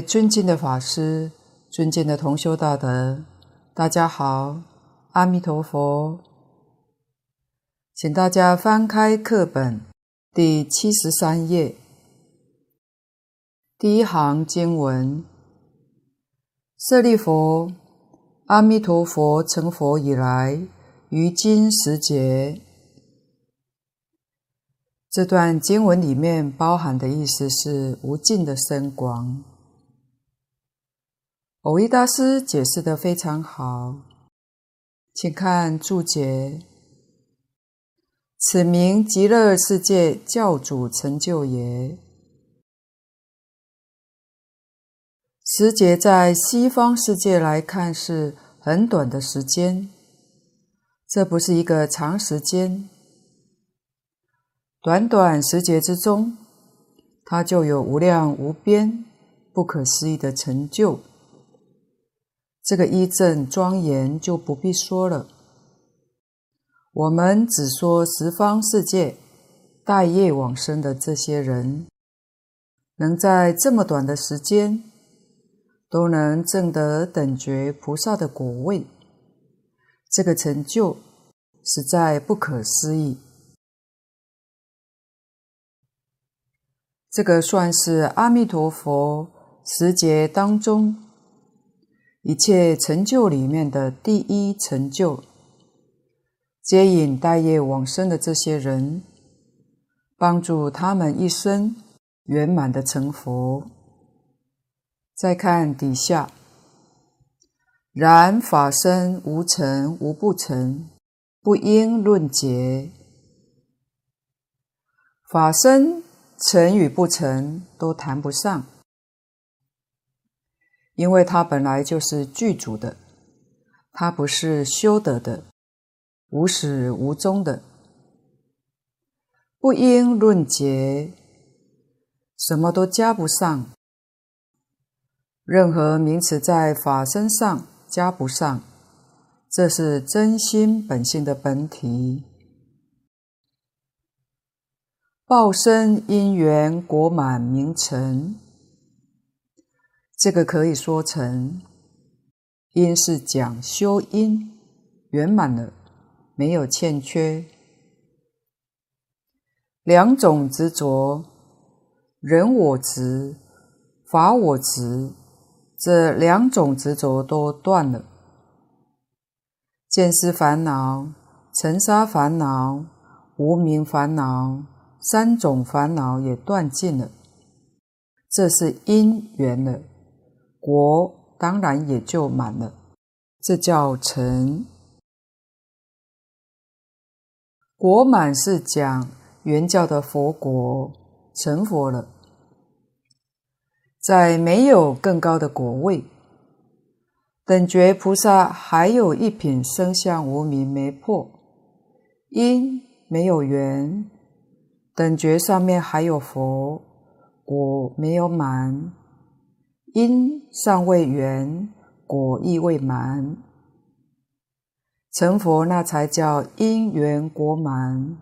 尊敬的法师，尊敬的同修大德，大家好，阿弥陀佛。请大家翻开课本第七十三页，第一行经文：舍利弗，阿弥陀佛成佛以来，于今时节。这段经文里面包含的意思是无尽的深广。蕅益大师解释得非常好，请看注解：此名极乐世界教主成就也。时节在西方世界来看是很短的时间，这不是一个长时间。短短时节之中，他就有无量无边、不可思议的成就。这个一正庄严就不必说了。我们只说十方世界待业往生的这些人，能在这么短的时间都能证得等觉菩萨的果位，这个成就实在不可思议。这个算是阿弥陀佛十劫当中一切成就里面的第一成就，接引带业往生的这些人，帮助他们一生圆满的成佛。再看底下，然法身无成无不成，不应论劫。法身。成与不成都谈不上，因为它本来就是具足的，它不是修得的，无始无终的。不应论劫，什么都加不上，任何名词在法身上加不上，这是真心本性的本体。报身因缘果满名成，这个可以说成因是讲修因圆满了，没有欠缺。两种执着，人我执、法我执，这两种执着都断了。见思烦恼、尘沙烦恼、无明烦恼。三种烦恼也断尽了，这是因缘了，果当然也就满了，这叫成。果满是讲原教的佛果成佛了，在没有更高的果位，等觉菩萨还有一品生相无明没破，因没有缘。等觉上面还有佛，果没有满，因尚未圆，果亦未满。成佛那才叫因缘果满。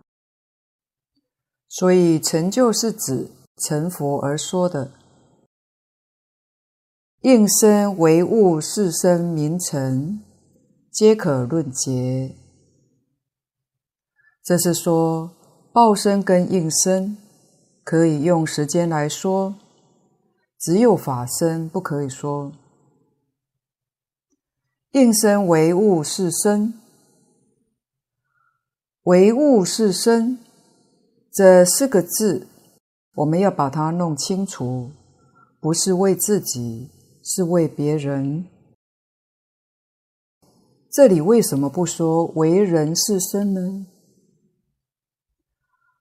所以成就是指成佛而说的。应身唯物是身名成，皆可论劫。这是说。报身跟应身可以用时间来说，只有法身不可以说。应身为物是身，唯物是身这四个字，我们要把它弄清楚，不是为自己，是为别人。这里为什么不说为人是身呢？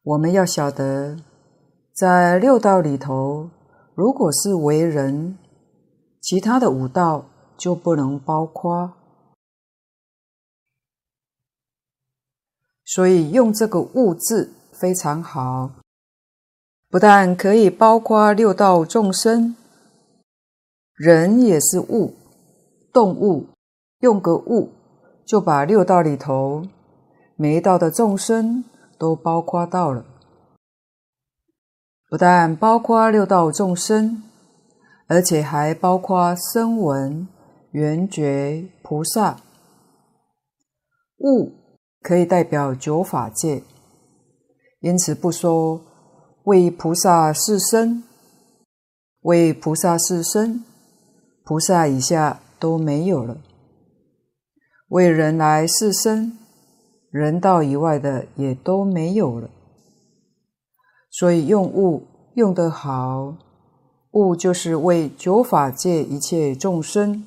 我们要晓得，在六道里头，如果是为人，其他的五道就不能包括。所以用这个“物”字非常好，不但可以包括六道众生，人也是物，动物，用个“物”就把六道里头每一道的众生。都包括到了，不但包括六道众生，而且还包括声闻、缘觉、菩萨。物可以代表九法界，因此不说为菩萨是身，为菩萨是身，菩萨以下都没有了。为人来是身，人道以外的也都没有了。所以用物用得好，物就是为九法界一切众生。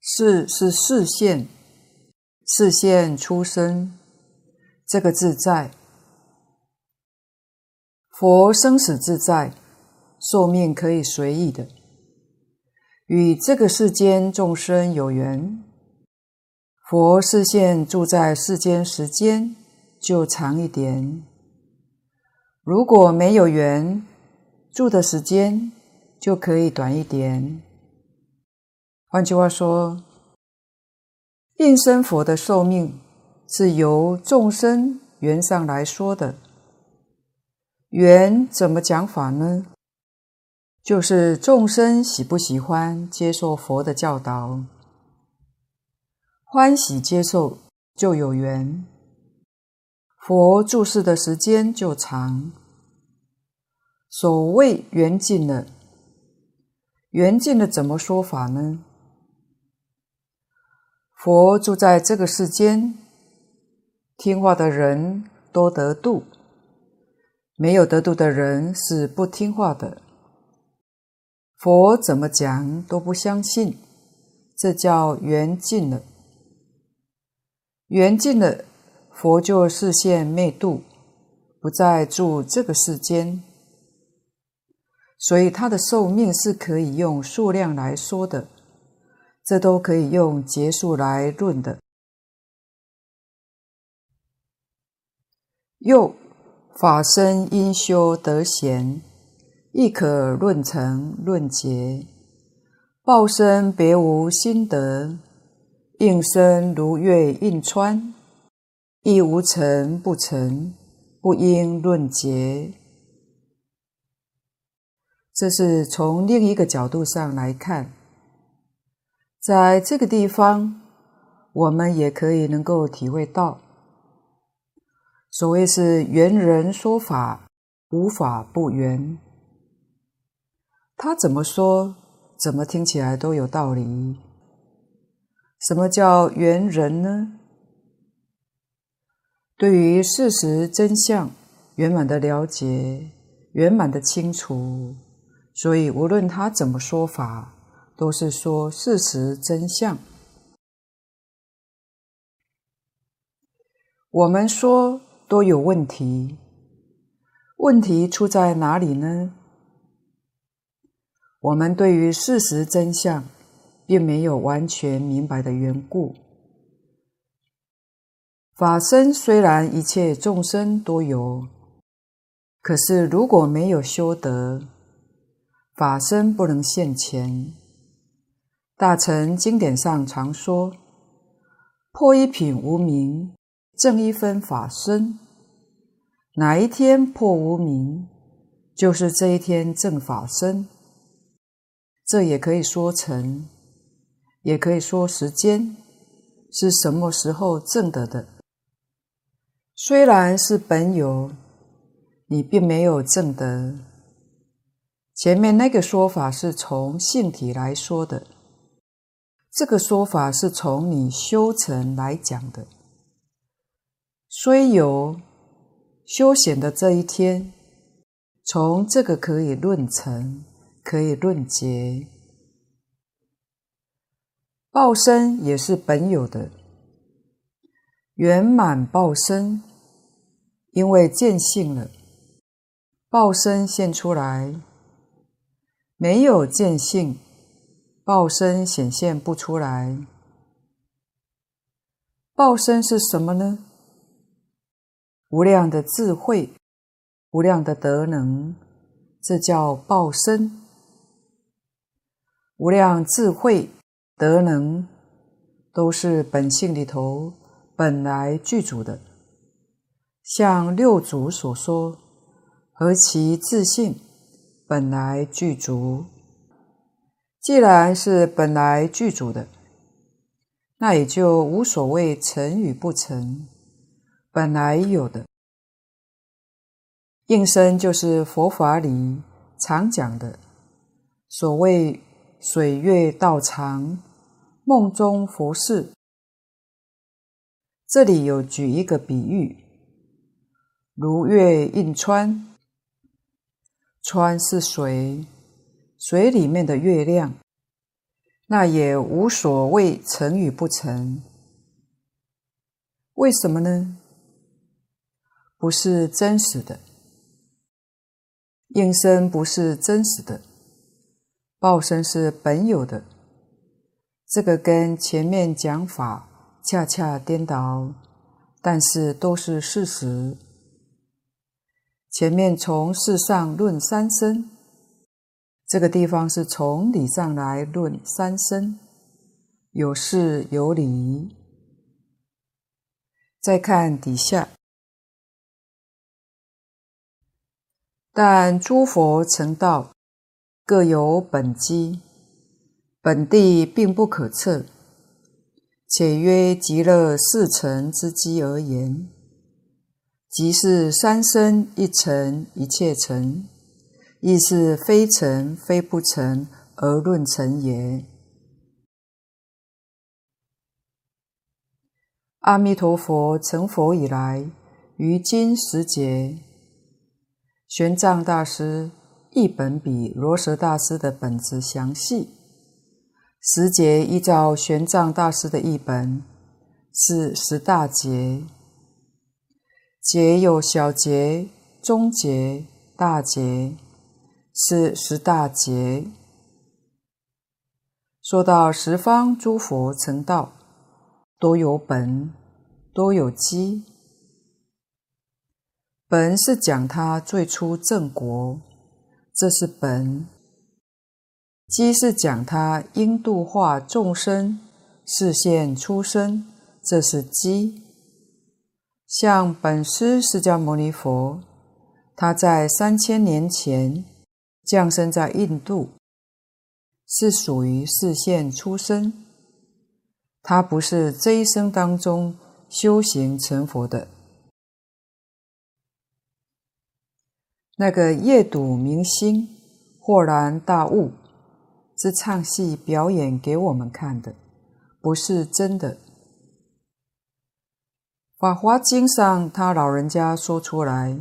是是示现，示现出生，这个自在。佛生死自在，寿命可以随意的。与这个世间众生有缘，佛示现住在世间时间就长一点；如果没有缘，住的时间就可以短一点。换句话说，应身佛的寿命是由众生缘上来说的。缘怎么讲法呢？就是众生喜不喜欢接受佛的教导，欢喜接受就有缘，佛住世的时间就长。所谓缘尽了，缘尽了怎么说法呢？佛住在这个世间，听话的人多得度，没有得度的人是不听话的。佛怎么讲都不相信，这叫缘尽了。缘尽了，佛就示现灭度，不再住这个世间。所以他的寿命是可以用数量来说的，这都可以用劫数来论的。又法身因修得贤。亦可论成论劫，报身别无心得，应身如月映川，亦无成不成，不应论结。这是从另一个角度上来看，在这个地方，我们也可以能够体会到，所谓是圆人说法，无法不圆。他怎么说，怎么听起来都有道理。什么叫圆人呢？对于事实真相圆满的了解，圆满的清楚，所以无论他怎么说法，都是说事实真相。我们说都有问题，问题出在哪里呢？我们对于事实真相，并没有完全明白的缘故。法身虽然一切众生都有，可是如果没有修德，法身不能现前。大乘经典上常说：“破一品无明，正一分法身。”哪一天破无明，就是这一天正法身。这也可以说成，也可以说时间是什么时候证得的。虽然是本有，你并没有证得。前面那个说法是从性体来说的，这个说法是从你修成来讲的。虽有修显的这一天，从这个可以论成。可以论结，报身也是本有的，圆满报身，因为见性了，报身现出来；没有见性，报身显现不出来。报身是什么呢？无量的智慧，无量的德能，这叫报身。无量智慧、德能，都是本性里头本来具足的。像六祖所说：“何其自信本来具足。既然是本来具足的，那也就无所谓成与不成，本来有的。应身就是佛法里常讲的所谓水月道场、梦中佛事。这里有举一个比喻，如月映川，川是水。水里面的月亮，那也无所谓成与不成。为什么呢？不是真实的，应身不是真实的，报身是本有的。这个跟前面讲法恰恰颠倒，但是都是事实。前面从事上论三身。这个地方是从理上来论三身，有事有理。再看底下，但诸佛成道，各有本机，本地并不可测，且约极乐世成之机而言，即是三身一成，一切成。亦是非成非不成而论成也。阿弥陀佛成佛以来，于今时节，玄奘大师译本比罗什大师的本子详细。时节依照玄奘大师的译本是十大劫，劫有小劫、中劫、大劫。是十大劫。说到十方诸佛成道，多有本，多有机。本是讲他最初正果，这是本；机是讲他应度化众生，示现出生，这是机。像本师释迦牟尼佛，他在三千年前。降生在印度，是属于示现出生。他不是这一生当中修行成佛的。那个夜睹明星、豁然大悟，是唱戏表演给我们看的，不是真的。《法华经》上，他老人家说出来，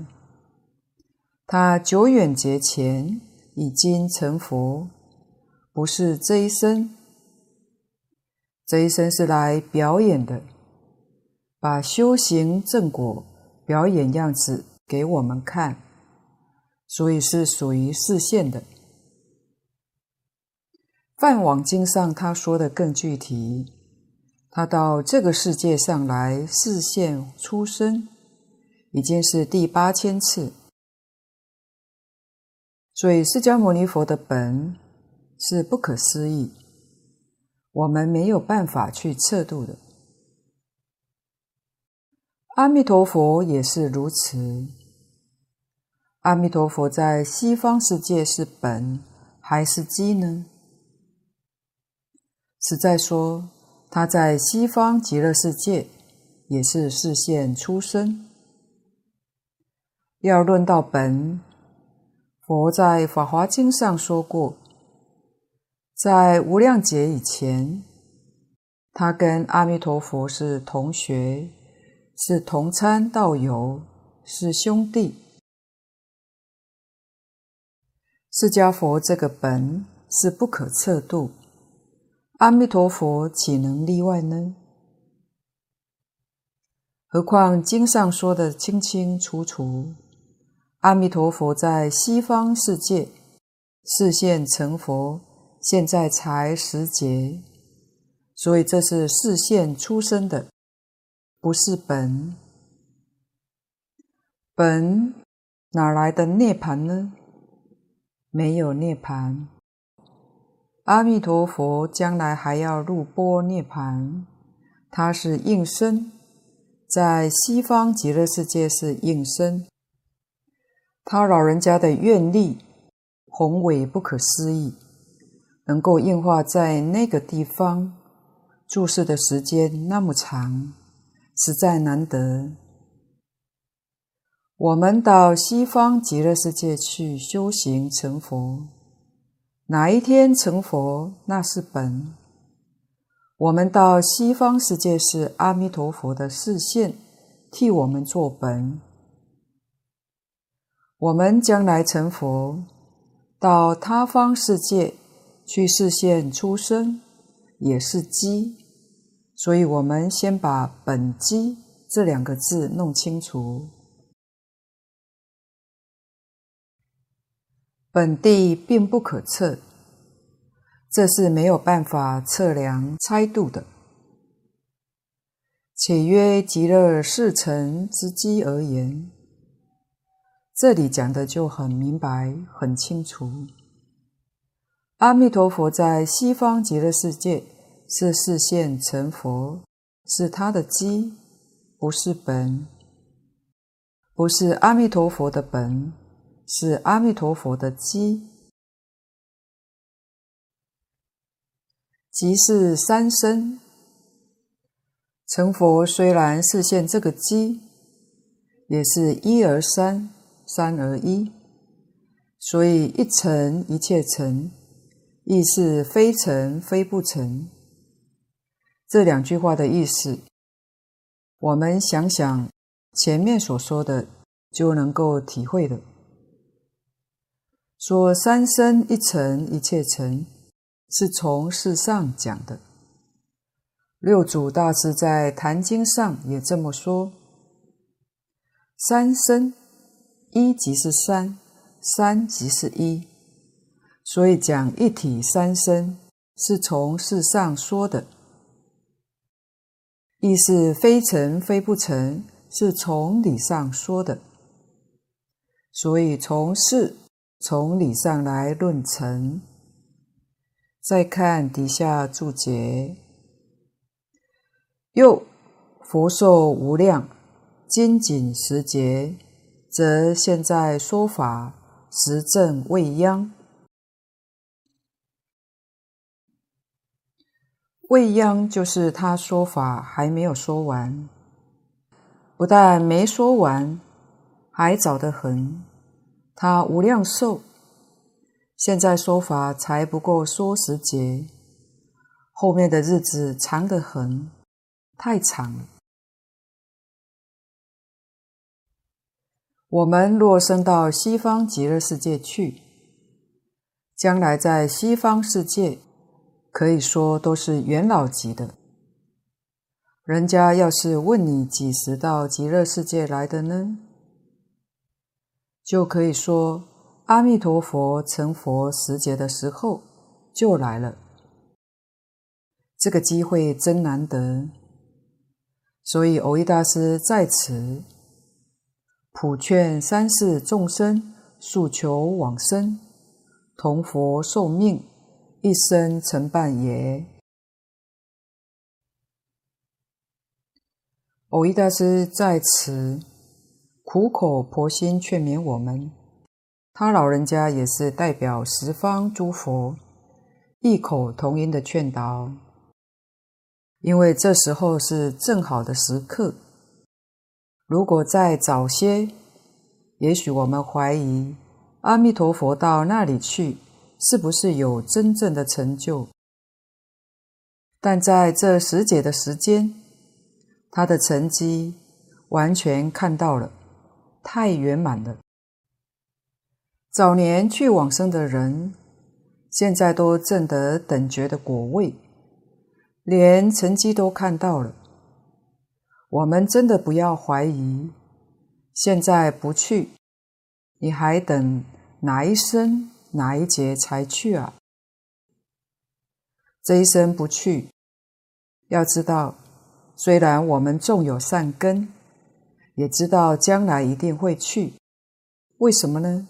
他久远劫前。已经成佛，不是这一生。这一生是来表演的，把修行正果表演样子给我们看，所以是属于示现的。《梵网经》上他说的更具体，他到这个世界上来示现出生，已经是第八千次。所以，释迦牟尼佛的本是不可思议，我们没有办法去测度的。阿弥陀佛也是如此。阿弥陀佛在西方世界是本还是机呢？实在说，他在西方极乐世界也是示现出生。要论到本。佛在《法华经》上说过，在无量劫以前，他跟阿弥陀佛是同学，是同参道友，是兄弟。释迦佛这个本是不可测度，阿弥陀佛岂能例外呢？何况经上说的清清楚楚。阿弥陀佛在西方世界示现成佛，现在才十劫，所以这是示现出生的，不是本。本哪来的涅槃呢？没有涅槃。阿弥陀佛将来还要入波涅槃，他是应身，在西方极乐世界是应身。他老人家的愿力宏伟不可思议，能够应化在那个地方，住世的时间那么长，实在难得。我们到西方极乐世界去修行成佛，哪一天成佛，那是本。我们到西方世界是阿弥陀佛的示现，替我们做本。我们将来成佛，到他方世界去示现出生，也是机。所以，我们先把“本机”这两个字弄清楚。本地并不可测，这是没有办法测量、猜度的。且约极乐世成之机而言，这里讲的就很明白、很清楚。阿弥陀佛在西方极乐世界是示现成佛，是他的机，不是本，不是阿弥陀佛的本。是阿弥陀佛的机，即是三身成佛。虽然示现这个机，也是一而三，三而一，所以一成一切成，亦是非成非不成。这两句话的意思，我们想想前面所说的，就能够体会了。说三身一成一切成，是从事上讲的。六祖大师在《坛经》上也这么说：三身一即是三，三即是一，所以讲一体三身是从事上说的。亦是非成非不成，是从理上说的。所以从事。从理上来论成，再看底下注解。又佛寿无量，精进时节，则现在说法时正未央。未央就是他说法还没有说完，不但没说完，还早得很。他无量寿，现在说法才不过说时节，后面的日子长得很，太长了。我们若生到西方极乐世界去，将来在西方世界，可以说都是元老级的。人家要是问你几时到极乐世界来的呢？就可以说，阿弥陀佛成佛时节的时候就来了。这个机会真难得，所以蕅益大师在此普劝三世众生速求往生，同佛受命，一生成办也。蕅益大师在此。苦口婆心劝勉我们，他老人家也是代表十方诸佛，异口同音的劝导。因为这时候是正好的时刻，如果再早些，也许我们怀疑阿弥陀佛到那里去是不是有真正的成就。但在这时节的时间，他的成绩完全看到了。太圆满了。早年去往生的人，现在都证得等觉的果位，连成绩都看到了。我们真的不要怀疑，现在不去，你还等哪一生哪一劫才去啊？这一生不去，要知道，虽然我们种有善根。也知道将来一定会去，为什么呢？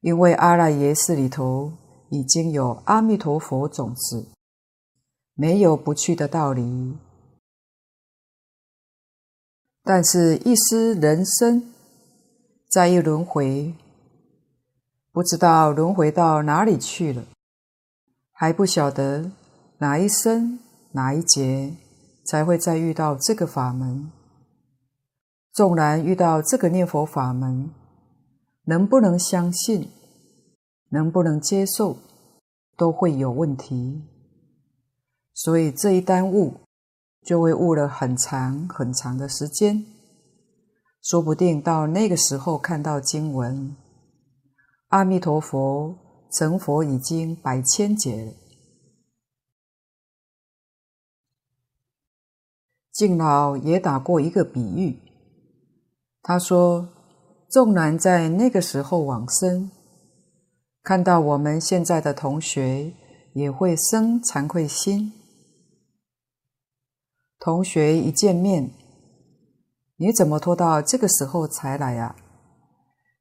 因为阿赖耶识里头已经有阿弥陀佛种子，没有不去的道理。但是，一失人身，再一轮回，不知道轮回到哪里去了，还不晓得哪一生哪一劫才会再遇到这个法门。纵然遇到这个念佛法门，能不能相信，能不能接受，都会有问题。所以这一耽误，就会误了很长很长的时间。说不定到那个时候看到经文，阿弥陀佛成佛已经百千劫了。敬老也打过一个比喻。他说：“纵然在那个时候往生，看到我们现在的同学，也会生惭愧心。同学一见面，你怎么拖到这个时候才来啊？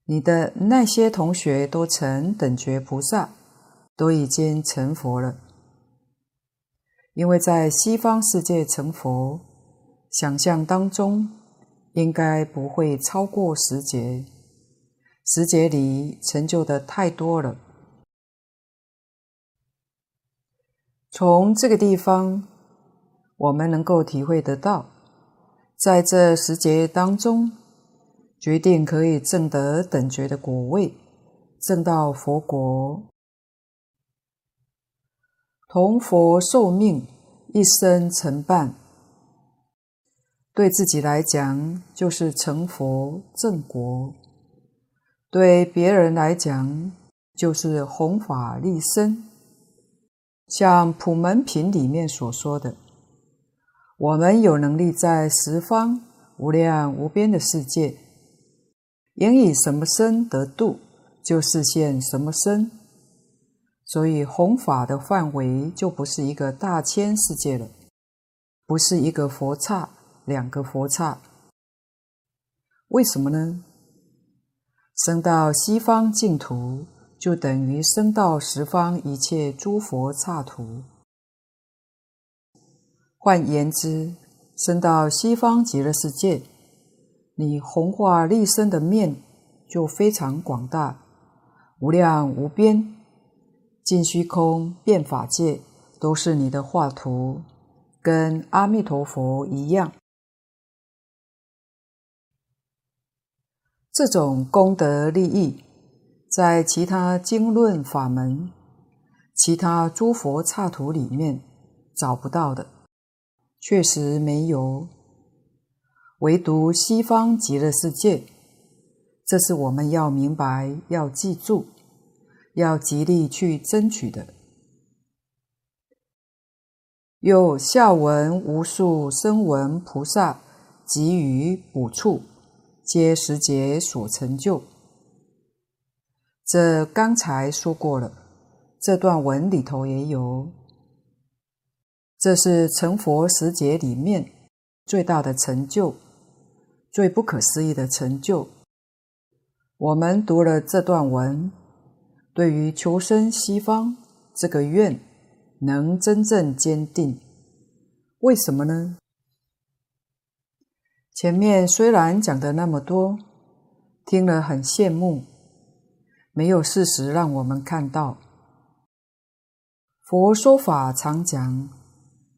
你的那些同学都成等觉菩萨，都已经成佛了。因为在西方世界成佛，想象当中。”应该不会超过十劫，十劫里成就的太多了。从这个地方，我们能够体会得到，在这十劫当中，决定可以证得等觉的果位，证到佛国，同佛受命一生成办。对自己来讲，就是成佛正果；对别人来讲，就是弘法利生。像普门品里面所说的，我们有能力在十方无量无边的世界，应以什么身得度，就示现什么身。所以弘法的范围就不是一个大千世界了，不是一个佛刹。两个佛刹，为什么呢？生到西方净土，就等于生到十方一切诸佛刹土。换言之，生到西方极乐世界，你弘化立身的面就非常广大，无量无边，尽虚空遍法界都是你的画图，跟阿弥陀佛一样。这种功德利益，在其他经论法门、其他诸佛刹土里面找不到的，确实没有。唯独西方极乐世界，这是我们要明白、要记住、要极力去争取的。又下文无数声闻菩萨给予补处。皆十劫所成就，这刚才说过了。这段文里头也有，这是成佛十劫里面最大的成就，最不可思议的成就。我们读了这段文，对于求生西方这个愿，能真正坚定。为什么呢？前面虽然讲的那么多，听了很羡慕，没有事实让我们看到。佛说法常讲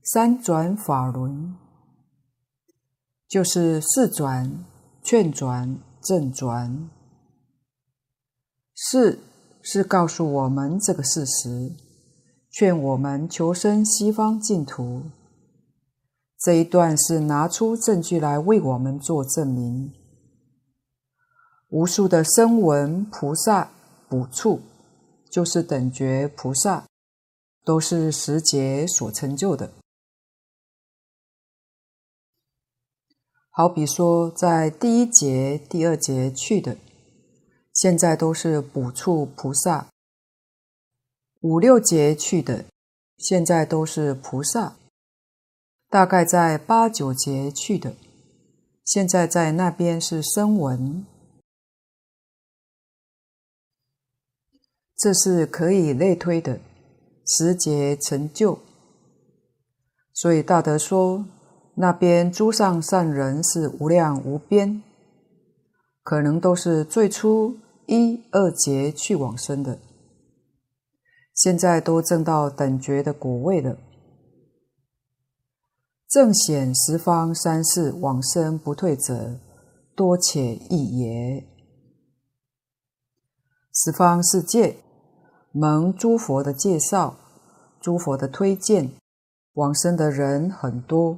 三转法轮，就是示转、劝转、正转。示是告诉我们这个事实，劝我们求生西方净土。这一段是拿出证据来为我们做证明。无数的声闻菩萨补处，就是等觉菩萨，都是十劫所成就的。好比说，在第一节、第二节去的，现在都是补处菩萨；五六节去的，现在都是菩萨。大概在八九劫去的，现在在那边是声闻，这是可以类推的。十节成就。所以大德说，那边诸上善人是无量无边，可能都是最初一二劫去往生的，现在都证到等觉的果位了。正显十方三世往生不退者，多且益也。十方世界蒙诸佛的介绍，诸佛的推荐，往生的人很多。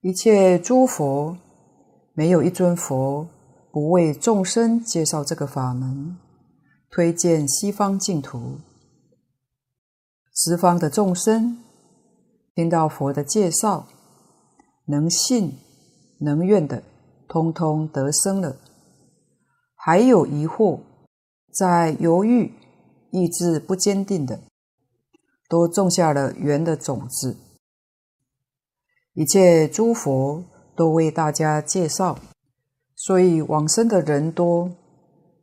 一切诸佛，没有一尊佛不为众生介绍这个法门，推荐西方净土。十方的众生听到佛的介绍，能信能愿的，通通得生了。还有疑惑，在犹豫、意志不坚定的，都种下了缘的种子。一切诸佛都为大家介绍，所以往生的人多，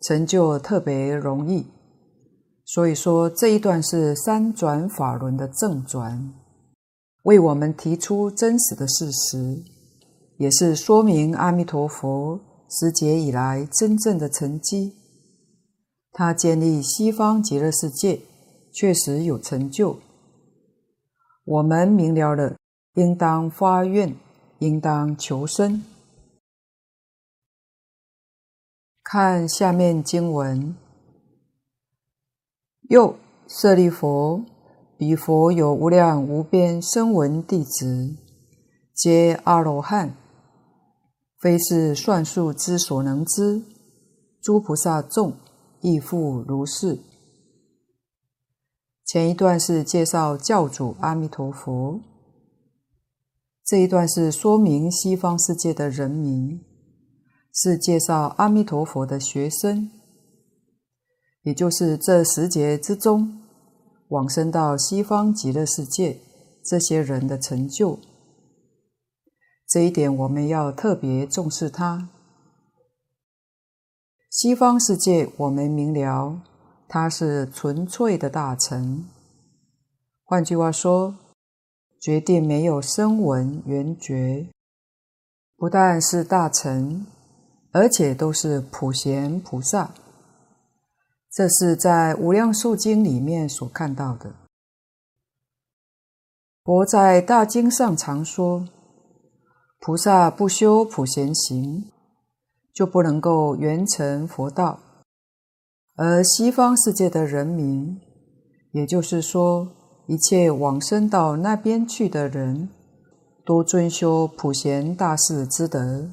成就特别容易。所以说这一段是三转法轮的正转，为我们提出真实的事实，也是说明阿弥陀佛十劫以来真正的成绩。他建立西方极乐世界，确实有成就。我们明了了。应当发愿，应当求生。看下面经文：又舍利弗，彼佛有无量无边声闻弟子，皆阿罗汉，非是算数之所能知。诸菩萨众亦复如是。前一段是介绍教主阿弥陀佛。这一段是说明西方世界的人民，是介绍阿弥陀佛的学生，也就是这十劫之中往生到西方极乐世界这些人的成就。这一点我们要特别重视它。西方世界我们明了，它是纯粹的大乘。换句话说。决定没有声闻缘觉，不但是大乘，而且都是普贤菩萨。这是在《无量寿经》里面所看到的。佛在大经上常说，菩萨不修普贤行，就不能够圆成佛道。而西方世界的人民，也就是说，一切往生到那边去的人，都遵修普贤大士之德。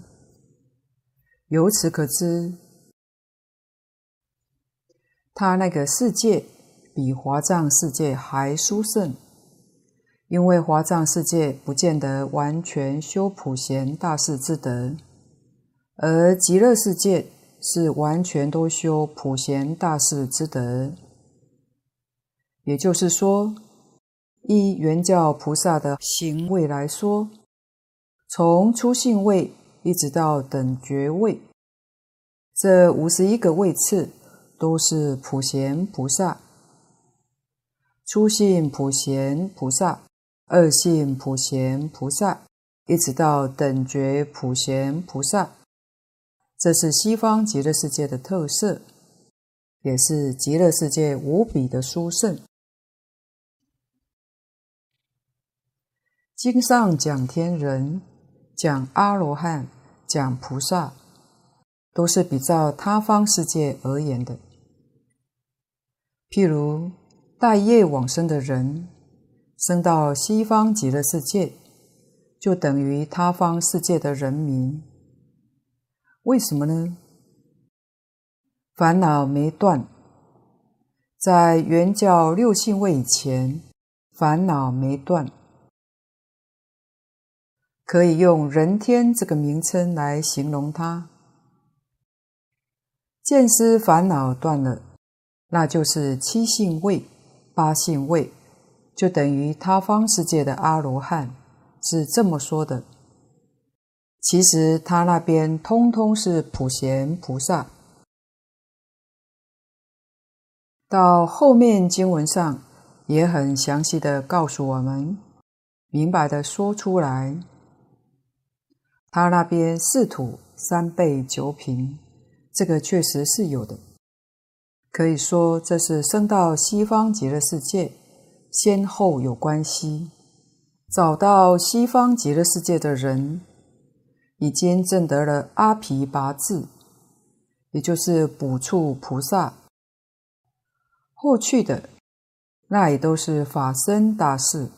由此可知，他那个世界比华藏世界还殊胜，因为华藏世界不见得完全修普贤大士之德，而极乐世界是完全都修普贤大士之德。也就是说，依圆教菩萨的行位来说，从初信位一直到等觉位，这五十一个位次都是普贤菩萨。初信普贤菩萨，二信普贤菩萨，一直到等觉普贤菩萨，这是西方极乐世界的特色，也是极乐世界无比的殊胜。经上讲天人，讲阿罗汉，讲菩萨，都是比照他方世界而言的。譬如带业往生的人，生到西方极乐世界，就等于他方世界的人民。为什么呢？烦恼没断，在圆教六信位以前，烦恼没断。可以用人天这个名称来形容它。见思烦恼断了，那就是七信位、八信位，就等于他方世界的阿罗汉，是这么说的。其实他那边通通是普贤菩萨。到后面经文上也很详细的告诉我们，明白的说出来。他那边四土三辈九品，这个确实是有的。可以说，这是生到西方极乐世界，先后有关系。找到西方极乐世界的人，已经证得了阿毗跋致，也就是补处菩萨。后去的，那也都是法身大士。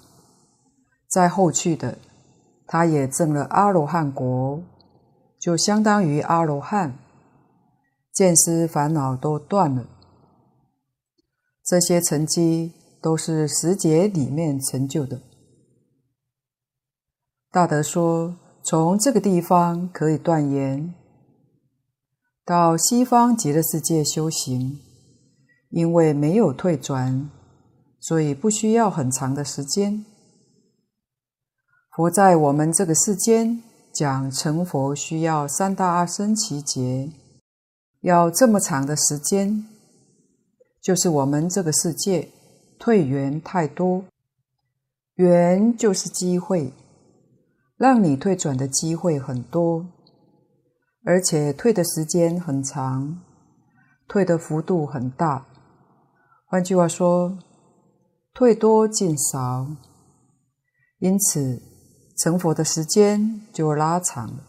再后去的，他也证了阿罗汉国，就相当于阿罗汉，见思烦恼都断了。这些成绩都是十劫里面成就的。大德说，从这个地方可以断言，到西方极乐世界修行，因为没有退转，所以不需要很长的时间。佛在我们这个世间讲成佛，需要三大阿僧只劫，要这么长的时间，就是我们这个世界退缘太多，缘就是机会。让你退转的机会很多，而且退的时间很长，退的幅度很大。换句话说，退多进少，因此成佛的时间就拉长。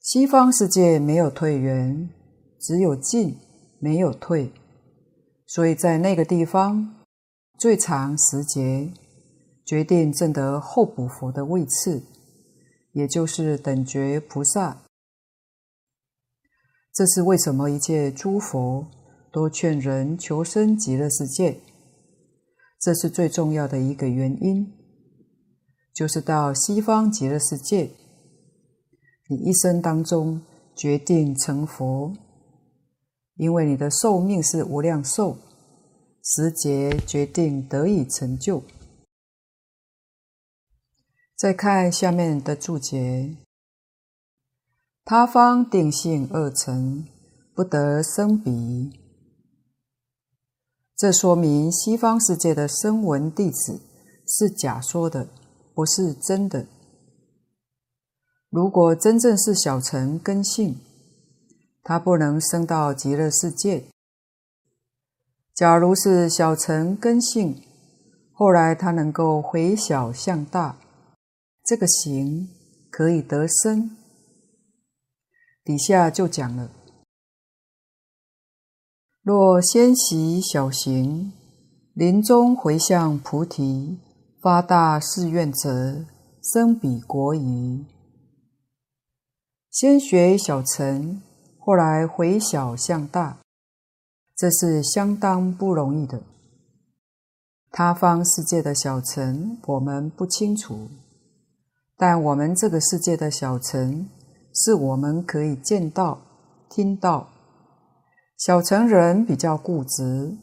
西方世界没有退缘，只有进，没有退，所以在那个地方最长时节。决定证得候补佛的位次，也就是等觉菩萨。这是为什么一切诸佛都劝人求生极乐世界，这是最重要的一个原因，就是到西方极乐世界，你一生当中决定成佛，因为你的寿命是无量寿，时节决定得以成就。再看下面的注解：他方定性二成，不得生彼。这说明西方世界的声闻弟子是假说的，不是真的。如果真正是小乘根性，他不能生到极乐世界。假如是小乘根性，后来他能够回小向大。这个行可以得生，底下就讲了：若先习小行，临终回向菩提，发大誓愿者，生彼国矣。先学小乘，后来回小向大，这是相当不容易的。他方世界的小乘，我们不清楚。但我们这个世界的小乘，是我们可以见到、听到。小乘人比较固执，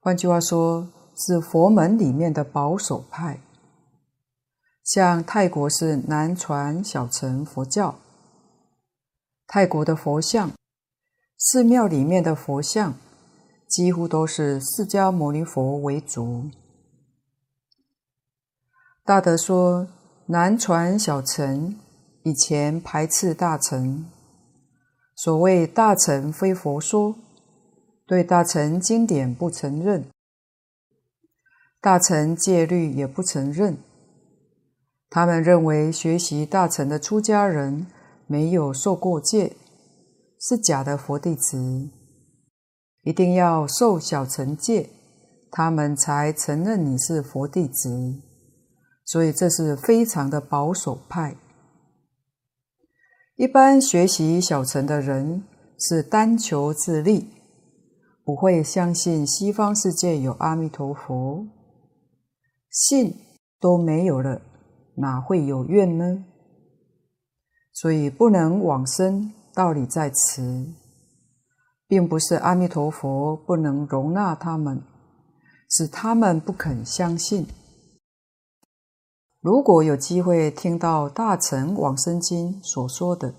换句话说，是佛门里面的保守派。像泰国是南传小乘佛教，泰国的佛像，寺庙里面的佛像，几乎都是释迦牟尼佛为主。大德说，南传小乘以前排斥大乘，所谓大乘非佛说，对大乘经典不承认，大乘戒律也不承认。他们认为学习大乘的出家人没有受过戒，是假的佛弟子，一定要受小乘戒，他们才承认你是佛弟子。所以这是非常的保守派。一般学习小乘的人是单求自利，不会相信西方世界有阿弥陀佛，信都没有了，哪会有愿呢？所以不能往生，道理在此，并不是阿弥陀佛不能容纳他们，是他们不肯相信。如果有机会听到大乘往生经所说的，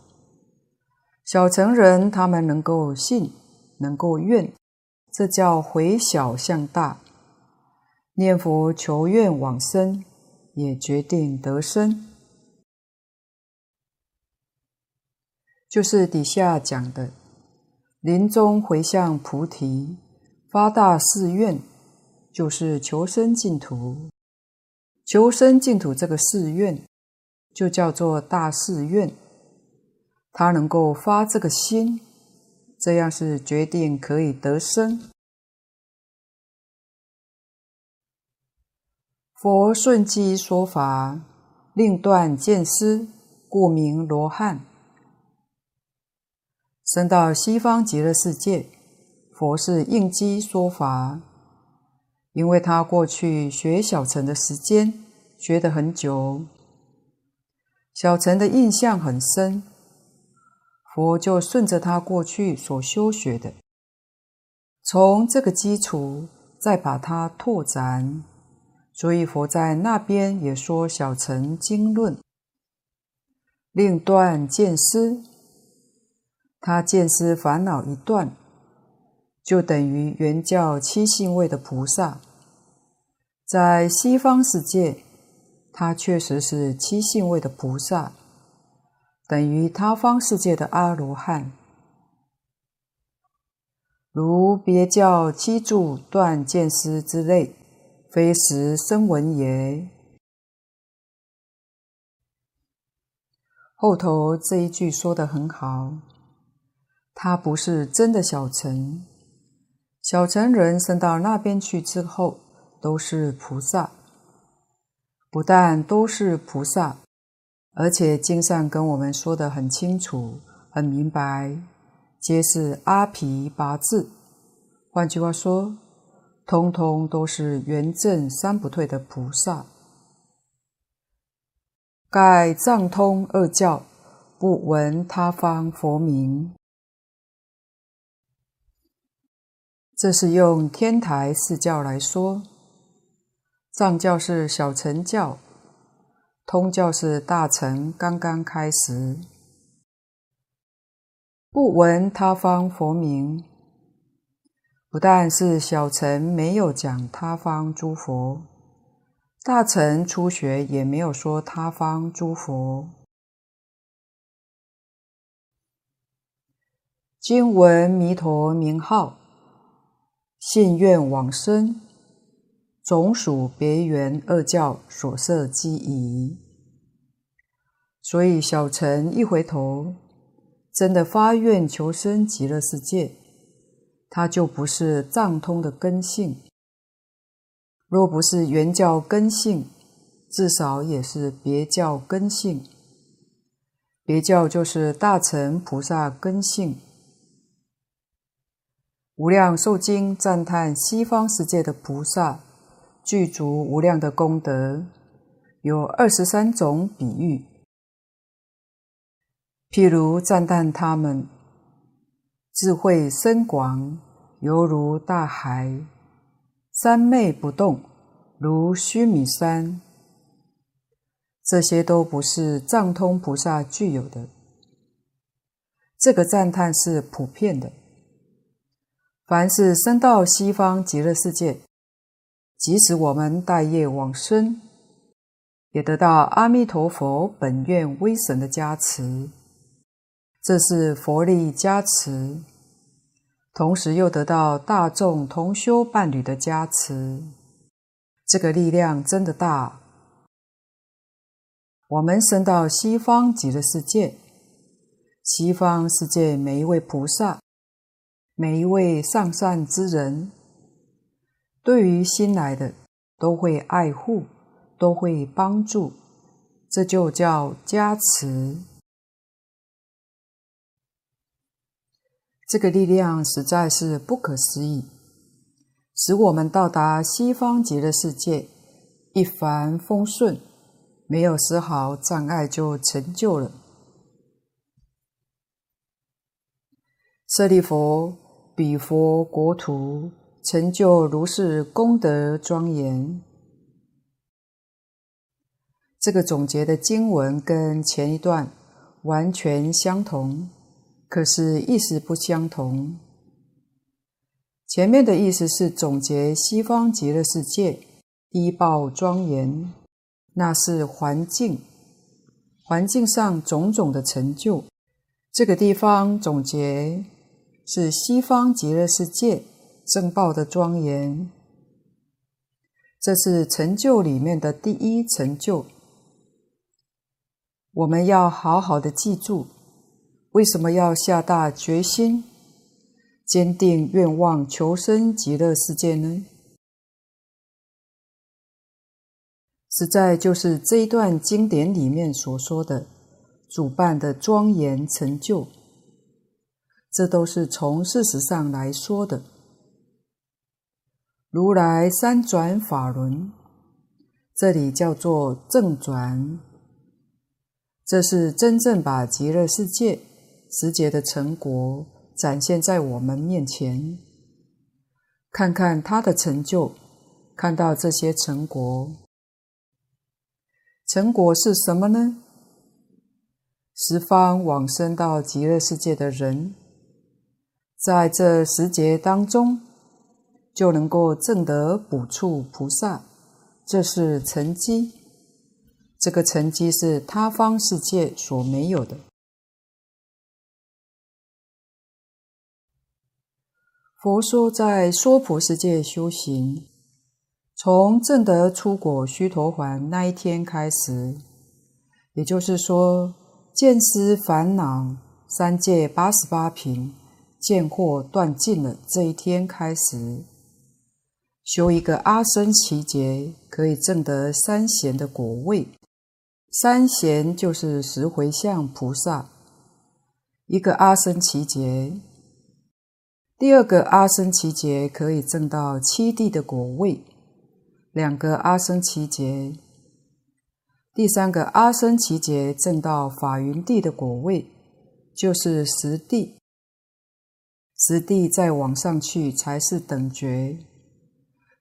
小乘人他们能够信，能够愿，这叫回小向大，念佛求愿往生，也决定得生。就是底下讲的临终回向菩提，发大誓愿，就是求生净土。求生净土这个誓愿，就叫做大誓愿。他能够发这个心，这样是决定可以得生。佛顺机说法，令断见思，故名罗汉。生到西方极乐世界，佛是应机说法，因为他过去学小乘的时间学得很久，小乘的印象很深，佛就顺着他过去所修学的，从这个基础再把它拓展，所以佛在那边也说小乘经论，令断见思。他见思烦恼一断，就等于原教七信位的菩萨。在西方世界，他确实是七信位的菩萨，等于他方世界的阿罗汉。如别教七住断见思之类，非实声闻也。后头这一句说的很好。他不是真的小乘，小乘人升到那边去之后都是菩萨，不但都是菩萨，而且经上跟我们说得很清楚、很明白，皆是阿毗跋致。换句话说，通通都是圆证三不退的菩萨。盖藏通二教，不闻他方佛名。这是用天台四教来说，藏教是小乘教，通教是大乘刚刚开始。不闻他方佛名，不但是小乘没有讲他方诸佛，大乘初学也没有说他方诸佛。今闻弥陀名号。信愿往生，总属别圆二教所设机宜。所以小乘一回头，真的发愿求生极乐世界，他就不是藏通的根性。若不是圆教根性，至少也是别教根性。别教就是大乘菩萨根性。无量寿经赞叹西方世界的菩萨具足无量的功德，有二十三种比喻。譬如赞叹他们智慧深广，犹如大海；三昧不动，如须弥山。这些都不是藏通菩萨具有的。这个赞叹是普遍的。凡是生到西方极乐世界，即使我们待业往生，也得到阿弥陀佛本愿威神的加持，这是佛力加持，同时又得到大众同修伴侣的加持，这个力量真的大。我们生到西方极乐世界，西方世界每一位菩萨。每一位上善之人，对于新来的都会爱护，都会帮助，这就叫加持。这个力量实在是不可思议，使我们到达西方极乐世界，一帆风顺，没有丝毫障碍就成就了。舍利弗。彼佛国土成就如是功德庄严。这个总结的经文跟前一段完全相同，可是意思不相同。前面的意思是总结西方极乐世界依报庄严，那是环境，环境上种种的成就，这个地方总结是西方极乐世界正报的庄严，这是成就里面的第一成就。我们要好好的记住，为什么要下大决心，坚定愿望求生极乐世界呢？实在就是这一段经典里面所说的主办的庄严成就，这都是从事实上来说的。如来三转法轮，这里叫做正转，这是真正把极乐世界实节的成果展现在我们面前，看看他的成就，看到这些成果。成果是什么呢？十方往生到极乐世界的人，在这十节当中，就能够证得补处菩萨，这是成绩。这个成绩是他方世界所没有的。佛说，在娑婆世界修行。从证得初果须陀洹那一天开始，也就是说，见思烦恼三界八十八品见惑断尽了这一天开始，修一个阿僧祇劫，可以证得三贤的果位。三贤就是十回向菩萨，一个阿僧祇劫，第二个阿僧只劫可以证到七地的果位。两个阿僧只劫，第三个阿僧只劫证到法云地的果位，就是十地。十地再往上去才是等觉，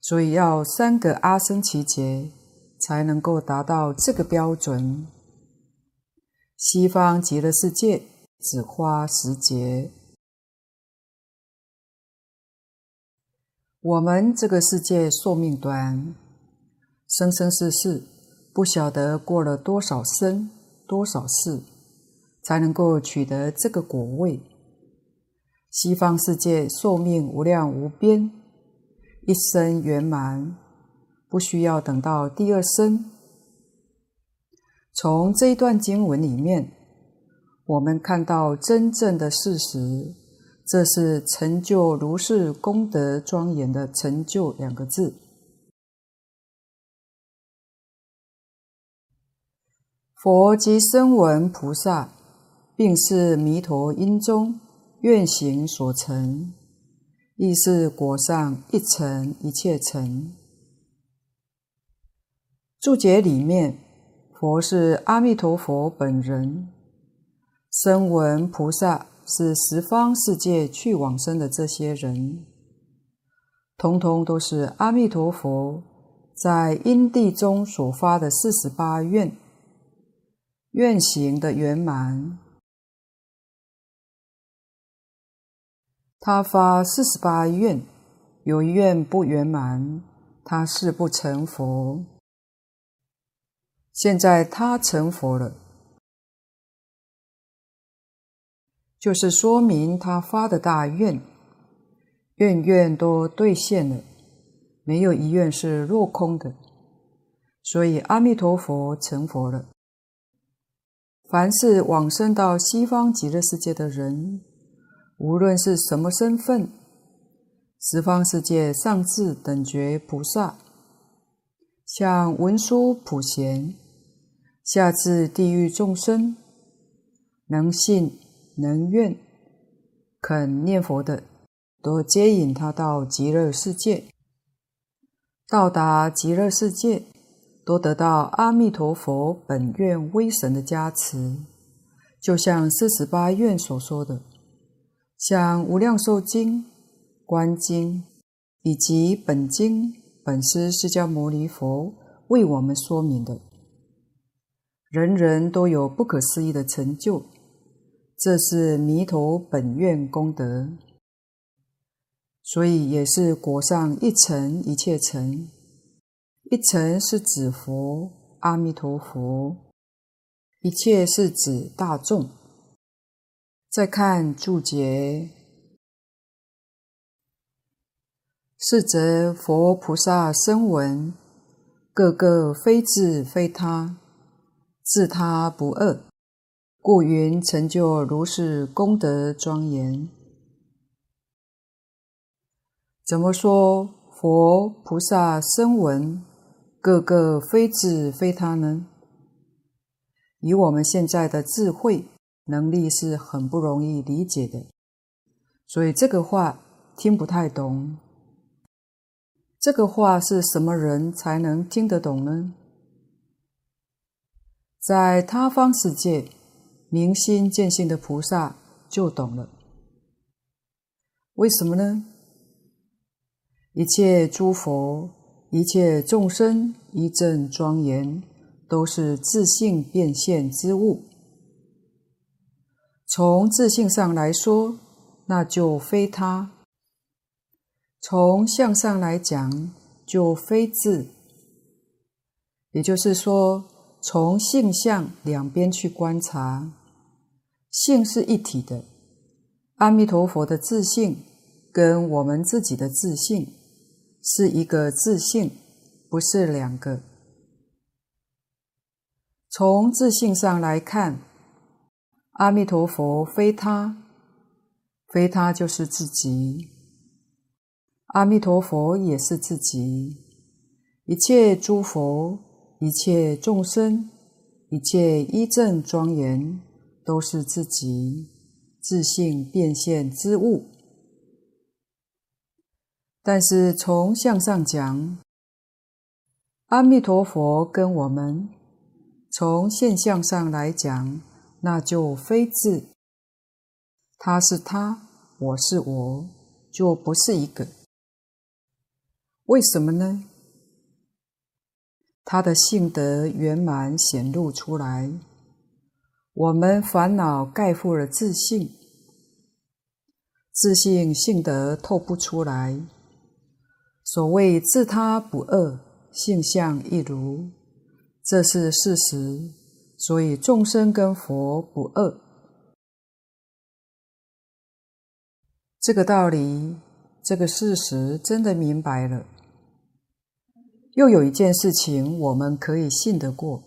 所以要三个阿僧祇劫才能够达到这个标准。西方极乐世界只花十劫。我们这个世界寿命短，生生世世不晓得过了多少生多少世，才能够取得这个果位。西方世界寿命无量无边，一生圆满，不需要等到第二生。从这一段经文里面，我们看到真正的事实。这是成就如是功德庄严的成就两个字。佛及声闻菩萨，并是弥陀因中愿行所成，亦是果上一成一切成。注解里面，佛是阿弥陀佛本人，声闻菩萨。是十方世界去往生的这些人，通通都是阿弥陀佛在因地中所发的四十八愿，愿行的圆满。他发四十八愿，有一愿不圆满，他誓不成佛。现在他成佛了。就是说明他发的大愿，愿愿都兑现了，没有一愿是落空的，所以阿弥陀佛成佛了。凡是往生到西方极乐世界的人，无论是什么身份，十方世界上至等觉菩萨，像文殊普贤，下至地狱众生，能信。能愿肯念佛的，都接引他到极乐世界。到达极乐世界，都得到阿弥陀佛本愿威神的加持。就像四十八愿所说的，像无量寿经、观经以及本经本师释迦牟尼佛为我们说明的，人人都有不可思议的成就。这是弥陀本愿功德，所以也是果上一层一切成。一层是指佛阿弥陀佛，一切是指大众。再看注解，是则佛菩萨声闻，个个非自非他，自他不二，故云成就如是功德庄严。怎么说佛菩萨声闻，个个非自非他呢？以我们现在的智慧。能力是很不容易理解的，所以这个话听不太懂。这个话是什么人才能听得懂呢？在他方世界，明心见性的菩萨就懂了。为什么呢？一切诸佛、一切众生一真庄严，都是自性变现之物。从自性上来说，那就非他；从相上来讲，就非自。也就是说，从性相两边去观察，性是一体的。阿弥陀佛的自性跟我们自己的自性是一个自性，不是两个。从自性上来看。阿弥陀佛非他，非他就是自己。阿弥陀佛也是自己。一切诸佛、一切众生、一切一正庄严，都是自己自性变现之物。但是从相上讲，阿弥陀佛跟我们从现象上来讲。那就非自，他是他，我是我，就不是一个。为什么呢？他的性德圆满显露出来，我们烦恼盖覆了自信，自信性德透不出来。所谓自他不二，性相一如，这是事实。所以众生跟佛不二，这个道理，这个事实真的明白了。又有一件事情我们可以信得过，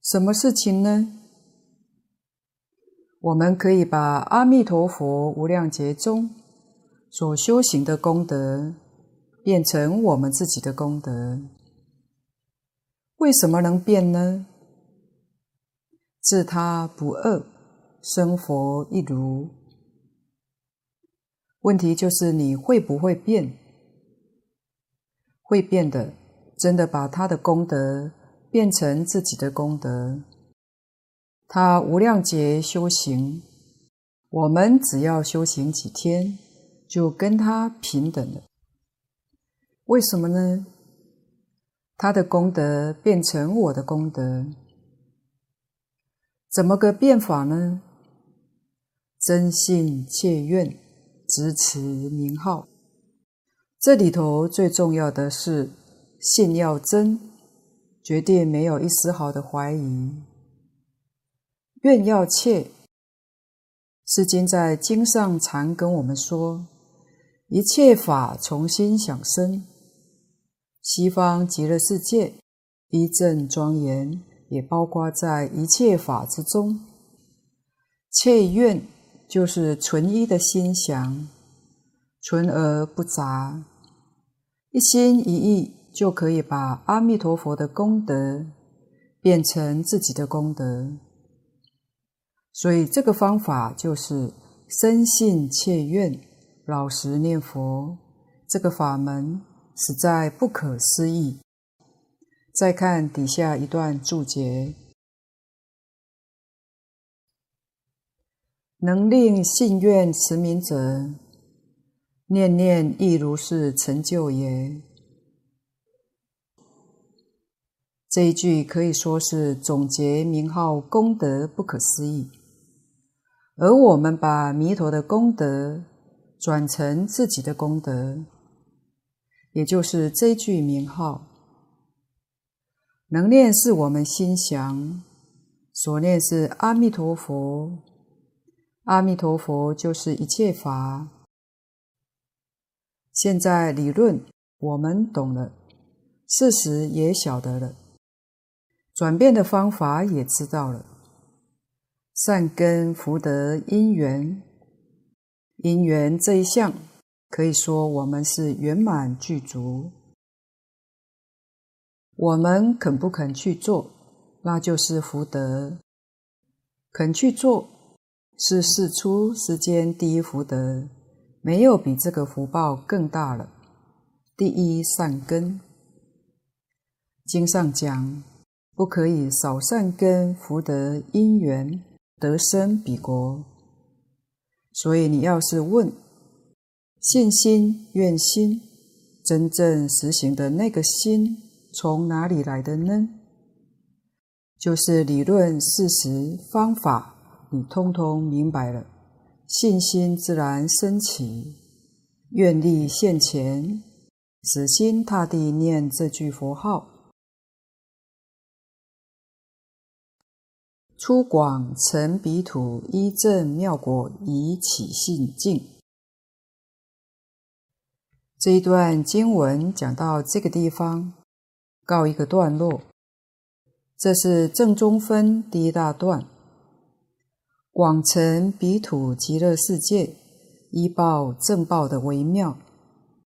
什么事情呢？我们可以把阿弥陀佛无量劫中所修行的功德，变成我们自己的功德。为什么能变呢？自他不二，生佛一如。问题就是你会不会变？会变的，真的把他的功德变成自己的功德。他无量劫修行，我们只要修行几天，就跟他平等了。为什么呢？他的功德变成我的功德，怎么个变法呢？真信切愿，执持名号。这里头最重要的是信要真，决定没有一丝毫的怀疑。愿要切，释经在经上常跟我们说，一切法从心想生。西方极乐世界一正庄严，也包括在一切法之中。切愿就是纯一的心想，纯而不杂，一心一意就可以把阿弥陀佛的功德变成自己的功德。所以这个方法就是深信切愿，老实念佛，这个法门。实在不可思议。再看底下一段注解：能令信愿持名者，念念亦如是成就也。这一句可以说是总结名号功德不可思议，而我们把弥陀的功德转成自己的功德。也就是这句名号，能念是我们心想，所念是阿弥陀佛，阿弥陀佛就是一切法。现在理论我们懂了，事实也晓得了，转变的方法也知道了。善根福德因缘，因缘这一项，可以说我们是圆满具足。我们肯不肯去做，那就是福德。肯去做，是世出世间第一福德，没有比这个福报更大了。第一善根，经上讲，不可以少善根福德因缘得生彼国。所以你要是问信心愿心，真正实行的那个心。从哪里来的呢？就是理论、事实、方法，你通通明白了，信心自然升起，愿力现前，死心塌地念这句佛号，初广成彼土，依正妙果，以起信净。这一段经文讲到这个地方。告一个段落，这是正中分第一大段。广成彼土极乐世界，依报正报的微妙，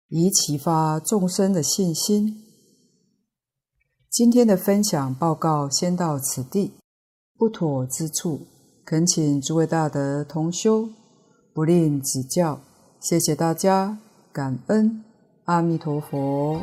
以启发众生的信心。今天的分享报告先到此地，不妥之处，恳请诸位大德同修不吝指教。谢谢大家，感恩阿弥陀佛。